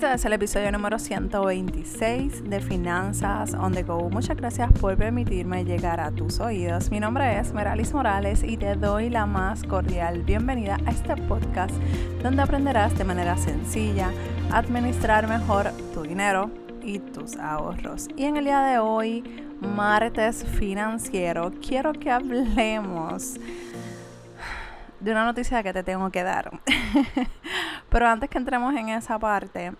Este es el episodio número 126 de Finanzas on the Go. Muchas gracias por permitirme llegar a tus oídos. Mi nombre es Meralis Morales y te doy la más cordial bienvenida a este podcast donde aprenderás de manera sencilla administrar mejor tu dinero y tus ahorros. Y en el día de hoy, martes financiero, quiero que hablemos de una noticia que te tengo que dar. Pero antes que entremos en esa parte,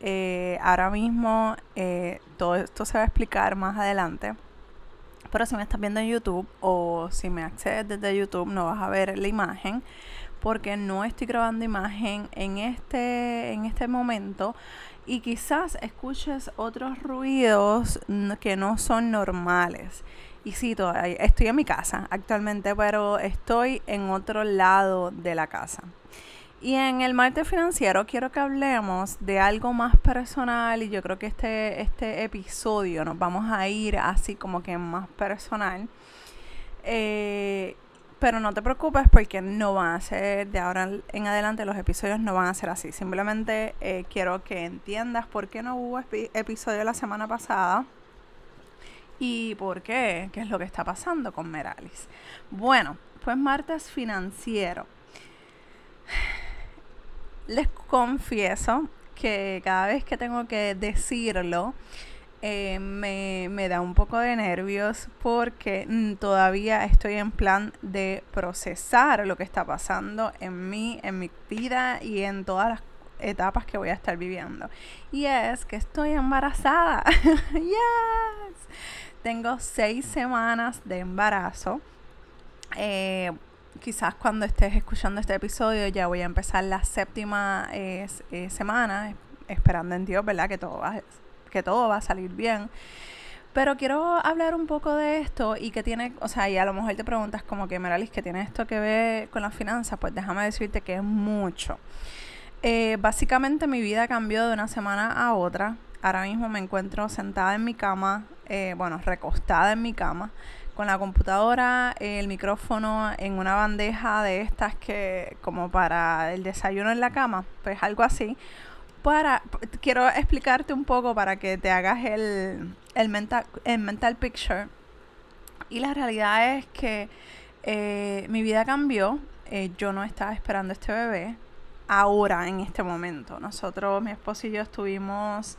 eh, ahora mismo eh, todo esto se va a explicar más adelante. Pero si me estás viendo en YouTube o si me accedes desde YouTube, no vas a ver la imagen porque no estoy grabando imagen en este, en este momento y quizás escuches otros ruidos que no son normales. Y sí, todavía estoy en mi casa actualmente, pero estoy en otro lado de la casa. Y en el martes financiero quiero que hablemos de algo más personal y yo creo que este, este episodio nos vamos a ir así como que más personal. Eh, pero no te preocupes porque no van a ser, de ahora en adelante los episodios no van a ser así. Simplemente eh, quiero que entiendas por qué no hubo episodio la semana pasada ¿Y por qué? ¿Qué es lo que está pasando con Meralis? Bueno, pues martes financiero. Les confieso que cada vez que tengo que decirlo, eh, me, da un poco de nervios porque mm, todavía estoy en plan de procesar lo que está pasando en mí, en mi vida y en todas las etapas que voy a estar viviendo. Y es que estoy embarazada. yes. Tengo seis semanas de embarazo. Eh, quizás cuando estés escuchando este episodio ya voy a empezar la séptima eh, semana, esperando en Dios, ¿verdad? Que todo, va, que todo va a salir bien. Pero quiero hablar un poco de esto y que tiene, o sea, y a lo mejor te preguntas como que, Meralis, ¿qué tiene esto que ver con las finanzas? Pues déjame decirte que es mucho. Eh, básicamente mi vida cambió de una semana a otra. Ahora mismo me encuentro sentada en mi cama, eh, bueno, recostada en mi cama, con la computadora, el micrófono en una bandeja de estas que como para el desayuno en la cama, pues algo así. Para, quiero explicarte un poco para que te hagas el, el, mental, el mental picture. Y la realidad es que eh, mi vida cambió. Eh, yo no estaba esperando este bebé ahora, en este momento. Nosotros, mi esposo y yo estuvimos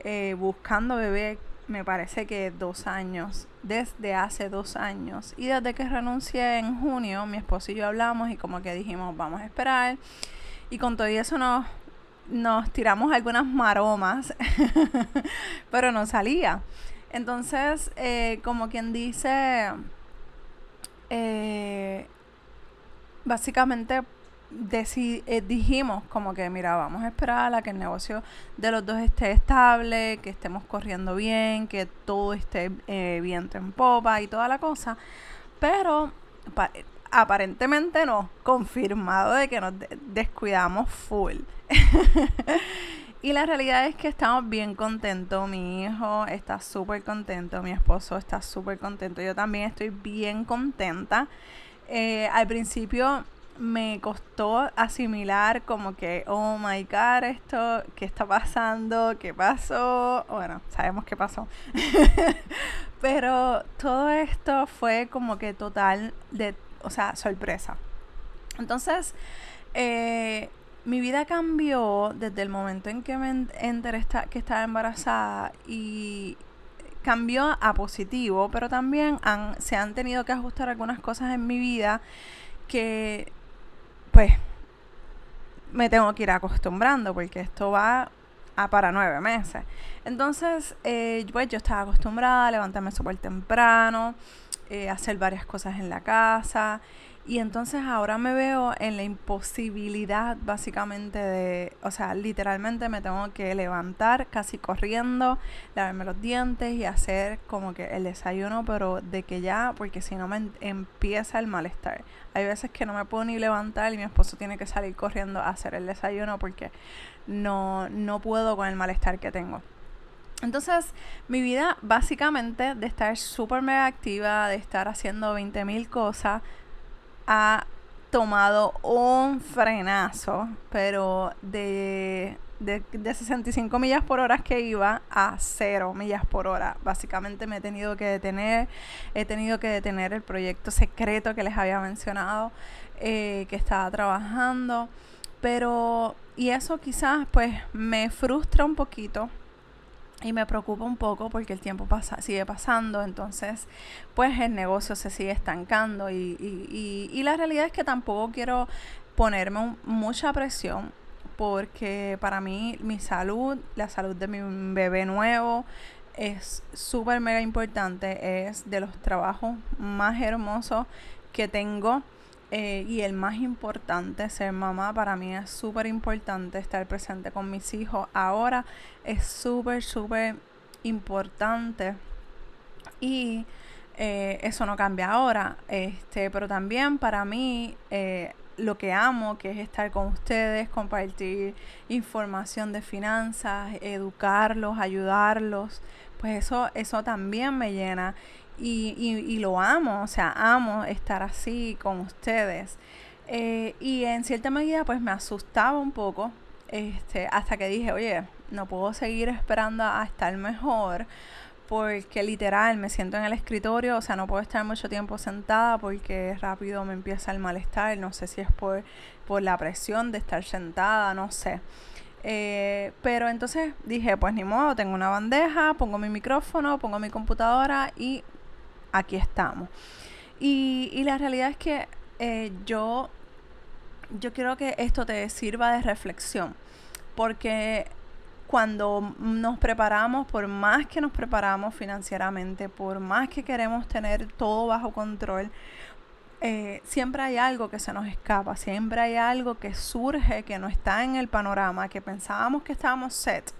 eh, buscando bebé, me parece que dos años, desde hace dos años. Y desde que renuncié en junio, mi esposo y yo hablamos y como que dijimos, vamos a esperar. Y con todo eso nos, nos tiramos algunas maromas, pero no salía. Entonces, eh, como quien dice, eh, básicamente eh, dijimos como que, mira, vamos a esperar a que el negocio de los dos esté estable, que estemos corriendo bien, que todo esté eh, viento en popa y toda la cosa. Pero aparentemente no, confirmado de que nos descuidamos full. y la realidad es que estamos bien contentos. Mi hijo está súper contento, mi esposo está súper contento. Yo también estoy bien contenta. Eh, al principio me costó asimilar como que, oh my god, esto, ¿qué está pasando? ¿Qué pasó? Bueno, sabemos qué pasó. Pero todo esto fue como que total de, o sea, sorpresa. Entonces, eh, mi vida cambió desde el momento en que me enteré que estaba embarazada y cambió a positivo, pero también se han tenido que ajustar algunas cosas en mi vida que pues me tengo que ir acostumbrando porque esto va a para nueve meses. Entonces, eh, pues yo estaba acostumbrada a levantarme súper temprano, eh, hacer varias cosas en la casa y entonces ahora me veo en la imposibilidad básicamente de, o sea, literalmente me tengo que levantar casi corriendo, lavarme los dientes y hacer como que el desayuno, pero de que ya, porque si no me empieza el malestar. Hay veces que no me puedo ni levantar y mi esposo tiene que salir corriendo a hacer el desayuno porque no, no puedo con el malestar que tengo. Entonces, mi vida básicamente de estar súper mega activa, de estar haciendo 20 mil cosas, ha tomado un frenazo, pero de de, de 65 millas por hora que iba a 0 millas por hora. Básicamente me he tenido que detener, he tenido que detener el proyecto secreto que les había mencionado, eh, que estaba trabajando. Pero, y eso quizás pues me frustra un poquito y me preocupa un poco porque el tiempo pasa, sigue pasando, entonces pues el negocio se sigue estancando y, y, y, la realidad es que tampoco quiero ponerme mucha presión porque para mí mi salud, la salud de mi bebé nuevo es súper mega importante, es de los trabajos más hermosos que tengo eh, y el más importante, ser mamá, para mí es súper importante estar presente con mis hijos. Ahora es súper, súper importante. Y eh, eso no cambia ahora. Este, pero también para mí eh, lo que amo, que es estar con ustedes, compartir información de finanzas, educarlos, ayudarlos, pues eso, eso también me llena y, y, lo amo, o sea, amo estar así con ustedes. Eh, y en cierta medida pues me asustaba un poco, este, hasta que dije, oye, no puedo seguir esperando a estar mejor porque literal me siento en el escritorio, o sea, no puedo estar mucho tiempo sentada porque rápido me empieza el malestar, no sé si es por, por la presión de estar sentada, no sé. Eh, pero entonces dije, pues ni modo, tengo una bandeja, pongo mi micrófono, pongo mi computadora y aquí estamos. Y, y la realidad es que eh, yo, yo quiero que esto te sirva de reflexión, porque cuando nos preparamos, por más que nos preparamos financieramente, por más que queremos tener todo bajo control, eh, siempre hay algo que se nos escapa, siempre hay algo que surge, que no está en el panorama, que pensábamos que estábamos set,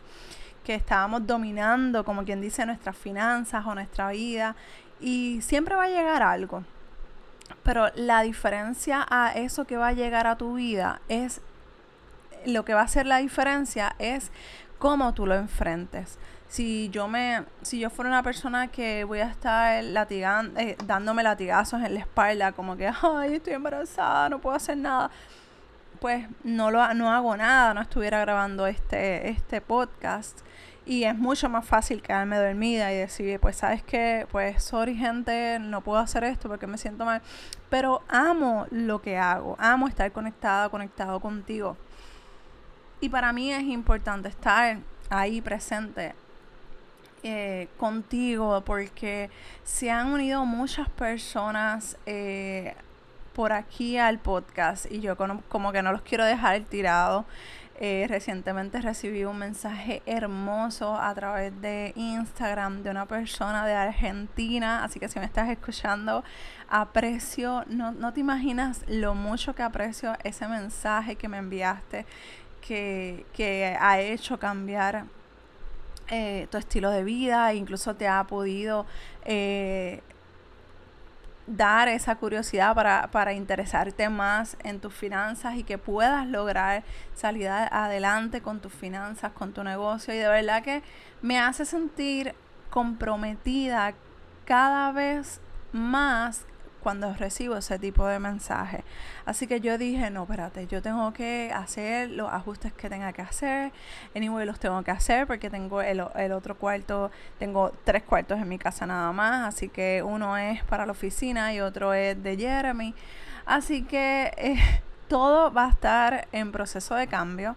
que estábamos dominando, como quien dice, nuestras finanzas o nuestra vida y siempre va a llegar algo. Pero la diferencia a eso que va a llegar a tu vida es, lo que va a hacer la diferencia es cómo tú lo enfrentes. Si yo me, si yo fuera una persona que voy a estar latigando, eh, dándome latigazos en la espalda, como que, ay, estoy embarazada, no puedo hacer nada, pues no lo, no hago nada, no estuviera grabando este, este podcast. Y es mucho más fácil quedarme dormida y decir, pues sabes que, pues sorry gente, no puedo hacer esto porque me siento mal. Pero amo lo que hago, amo estar conectada, conectado contigo. Y para mí es importante estar ahí presente eh, contigo porque se han unido muchas personas eh, por aquí al podcast y yo como que no los quiero dejar tirados. Eh, recientemente recibí un mensaje hermoso a través de Instagram de una persona de Argentina, así que si me estás escuchando, aprecio, no, no te imaginas lo mucho que aprecio ese mensaje que me enviaste, que, que ha hecho cambiar eh, tu estilo de vida, incluso te ha podido eh, dar esa curiosidad para, para interesarte más en tus finanzas y que puedas lograr salir adelante con tus finanzas, con tu negocio. Y de verdad que me hace sentir comprometida cada vez más cuando recibo ese tipo de mensaje. Así que yo dije, no, espérate, yo tengo que hacer los ajustes que tenga que hacer. Anyway, los tengo que hacer porque tengo el, otro cuarto, tengo tres cuartos en mi casa nada más. Así que uno es para la oficina y otro es de Jeremy. Así que eh, todo va a estar en proceso de cambio.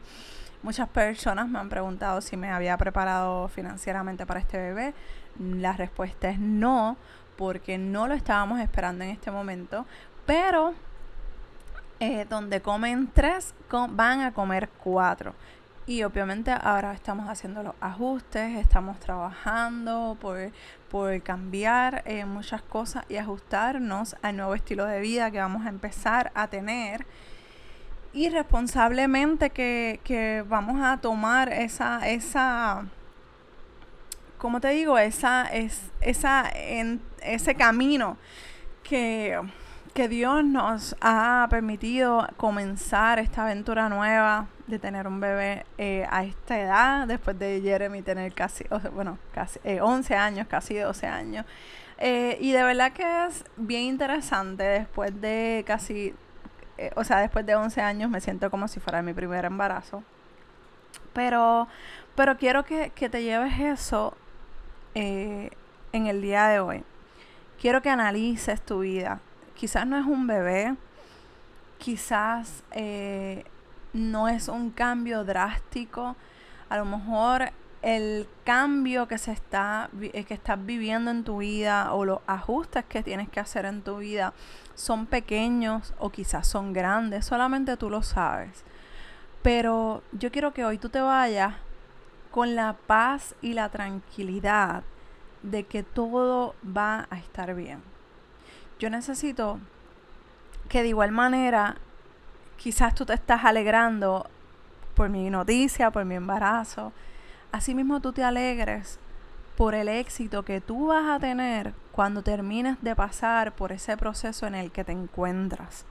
Muchas personas me han preguntado si me había preparado financieramente para este bebé. La respuesta es no porque no lo estábamos esperando en este momento, pero eh, donde comen tres, van a comer cuatro. Y obviamente ahora estamos haciendo los ajustes, estamos trabajando por, por cambiar eh, muchas cosas y ajustarnos al nuevo estilo de vida que vamos a empezar a tener. Y responsablemente que, que vamos a tomar esa, esa como te digo, esa, es, esa, en, ese camino que, que Dios nos ha permitido comenzar esta aventura nueva de tener un bebé eh, a esta edad, después de Jeremy tener casi, bueno, casi 11 eh, años, casi 12 años. Eh, y de verdad que es bien interesante después de casi, o sea, después de 11 años me siento como si fuera mi primer embarazo. Pero, pero quiero que, te lleves eso eh, en el día de hoy. Quiero que analices tu vida. Quizás no es un bebé, quizás eh, no es un cambio drástico. A lo mejor el cambio que se está eh, que estás viviendo en tu vida o los ajustes que tienes que hacer en tu vida son pequeños o quizás son grandes, solamente tú lo sabes. Pero yo quiero que hoy tú te vayas con la paz y la tranquilidad de que todo va a estar bien. Yo necesito que de igual manera quizás tú te estás alegrando por mi noticia, por mi embarazo, asimismo tú te alegres por el éxito que tú vas a tener cuando termines de pasar por ese proceso en el que te encuentras.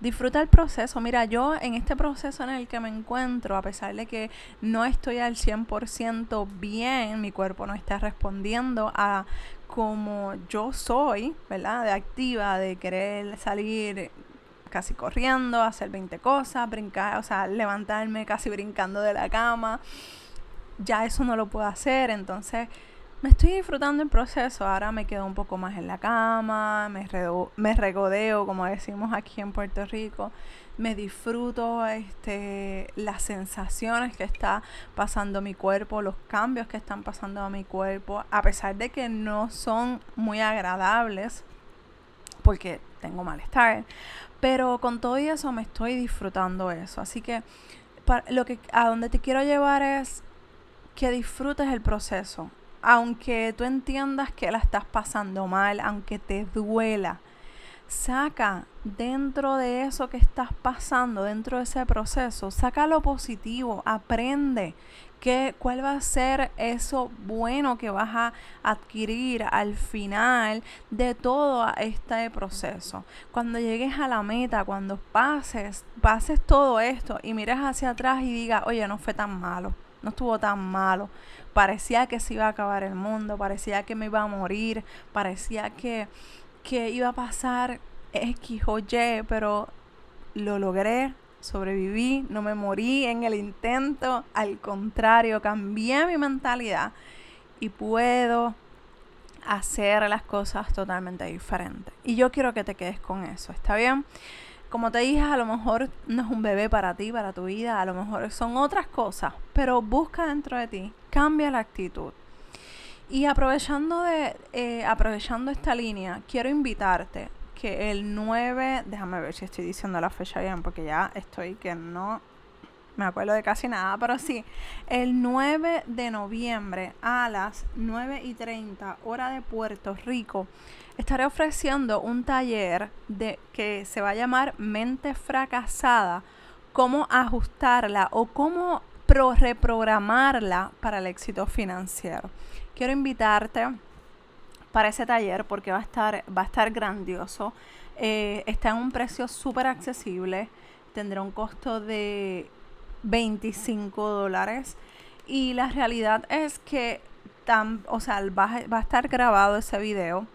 Disfruta el proceso. Mira, yo en este proceso en el que me encuentro, a pesar de que no estoy al 100% bien, mi cuerpo no está respondiendo a como yo soy, ¿verdad? De activa, de querer salir casi corriendo, hacer 20 cosas, brincar, o sea, levantarme casi brincando de la cama ya eso no lo puedo hacer, entonces me estoy disfrutando el proceso, ahora me quedo un poco más en la cama, me, me regodeo, como decimos aquí en Puerto Rico, me disfruto este, las sensaciones que está pasando mi cuerpo, los cambios que están pasando a mi cuerpo, a pesar de que no son muy agradables, porque tengo malestar, pero con todo eso me estoy disfrutando eso, así que lo que a donde te quiero llevar es que disfrutes el proceso. Aunque tú entiendas que la estás pasando mal, aunque te duela, saca dentro de eso que estás pasando, dentro de ese proceso, saca lo positivo, aprende que, cuál va a ser eso bueno que vas a adquirir al final de todo este proceso. Cuando llegues a la meta, cuando pases, pases todo esto y mires hacia atrás y digas, oye, no fue tan malo no estuvo tan malo. Parecía que se iba a acabar el mundo, parecía que me iba a morir, parecía que, que iba a pasar X o Y, pero lo logré, sobreviví, no me morí en el intento, al contrario, cambié mi mentalidad y puedo hacer las cosas totalmente diferentes. Y yo quiero que te quedes con eso, ¿está bien? Como te dije, a lo mejor no es un bebé para ti, para tu vida, a lo mejor son otras cosas, pero busca dentro de ti, cambia la actitud. Y aprovechando, de, eh, aprovechando esta línea, quiero invitarte que el 9, déjame ver si estoy diciendo la fecha bien, porque ya estoy que no me acuerdo de casi nada, pero sí, el 9 de noviembre a las 9 y 30 hora de Puerto Rico, estaré ofreciendo un taller de, que se va a llamar Mente Fracasada, cómo ajustarla o cómo reprogramarla para el éxito financiero. Quiero invitarte para ese taller porque va a estar, va a estar grandioso. Eh, está en un precio súper accesible. Tendrá un costo de 25 dólares. Y la realidad es que tan, o sea, va, va a estar grabado ese video.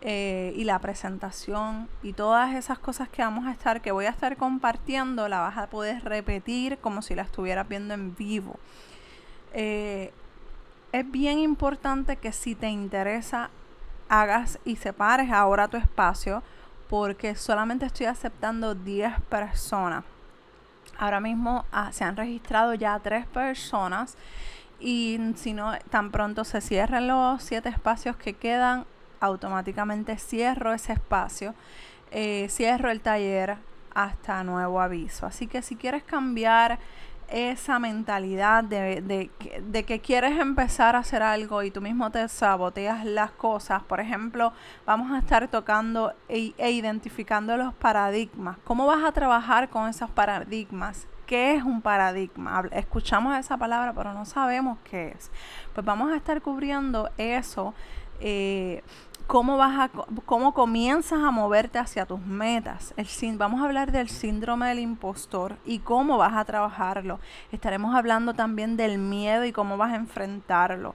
Eh, y la presentación y todas esas cosas que vamos a estar, que voy a estar compartiendo, la vas a poder repetir como si la estuvieras viendo en vivo. Eh, es bien importante que si te interesa, hagas y separes ahora tu espacio, porque solamente estoy aceptando 10 personas. Ahora mismo ah, se han registrado ya tres personas y si no, tan pronto se cierren los siete espacios que quedan, automáticamente cierro ese espacio, eh, cierro el taller hasta nuevo aviso. Así que si quieres cambiar esa mentalidad de, de, que quieres empezar a hacer algo y tú mismo te saboteas las cosas. Por ejemplo, vamos a estar tocando e, e, identificando los paradigmas. ¿Cómo vas a trabajar con esos paradigmas? ¿Qué es un paradigma? Escuchamos esa palabra, pero no sabemos qué es. Pues vamos a estar cubriendo eso. Eh, cómo vas a cómo comienzas a moverte hacia tus metas. El, vamos a hablar del síndrome del impostor y cómo vas a trabajarlo. Estaremos hablando también del miedo y cómo vas a enfrentarlo.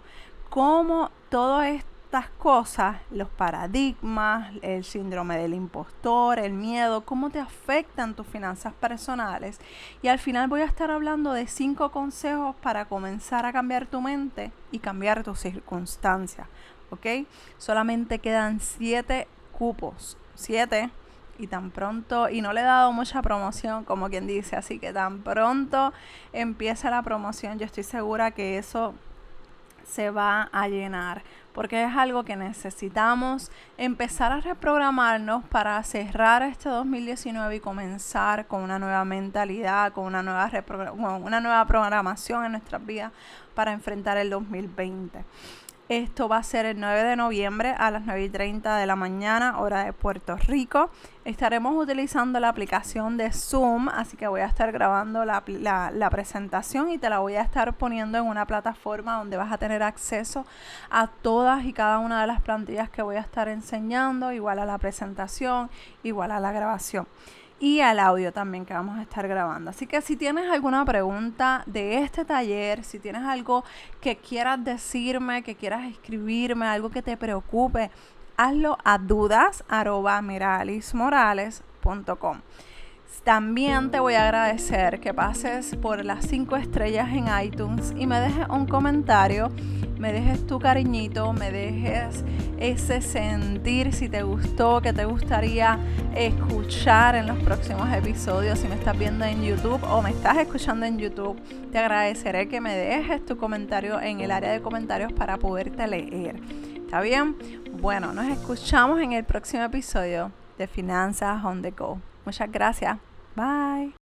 Cómo todo estas cosas, los paradigmas, el síndrome del impostor, el miedo, cómo te afectan tus finanzas personales. Y al final voy a estar hablando de cinco consejos para comenzar a cambiar tu mente y cambiar tus circunstancias. ¿Ok? Solamente quedan siete cupos. Siete y tan pronto, y no le he dado mucha promoción, como quien dice, así que tan pronto empieza la promoción, yo estoy segura que eso se va a llenar, porque es algo que necesitamos empezar a reprogramarnos para cerrar este 2019 y comenzar con una nueva mentalidad, con una nueva, una nueva programación en nuestras vidas para enfrentar el 2020. Esto va a ser el 9 de noviembre a las 9 y 30 de la mañana, hora de Puerto Rico. Estaremos utilizando la aplicación de Zoom, así que voy a estar grabando la, la, presentación y te la voy a estar poniendo en una plataforma donde vas a tener acceso a todas y cada una de las plantillas que voy a estar enseñando, igual a la presentación, igual a la grabación y al audio también que vamos a estar grabando. Así que si tienes alguna pregunta de este taller, si tienes algo que quieras decirme, que quieras escribirme, algo que te preocupe, hazlo a dudas.meralismorales.com. También te voy a agradecer que pases por las 5 estrellas en iTunes y me dejes un comentario, me dejes tu cariñito, me dejes ese sentir si te gustó, que te gustaría escuchar en los próximos episodios. Si me estás viendo en YouTube o me estás escuchando en YouTube, te agradeceré que me dejes tu comentario en el área de comentarios para poderte leer. ¿Está bien? Bueno, nos escuchamos en el próximo episodio de Finanzas on the Go. Muchas gracias. Bye.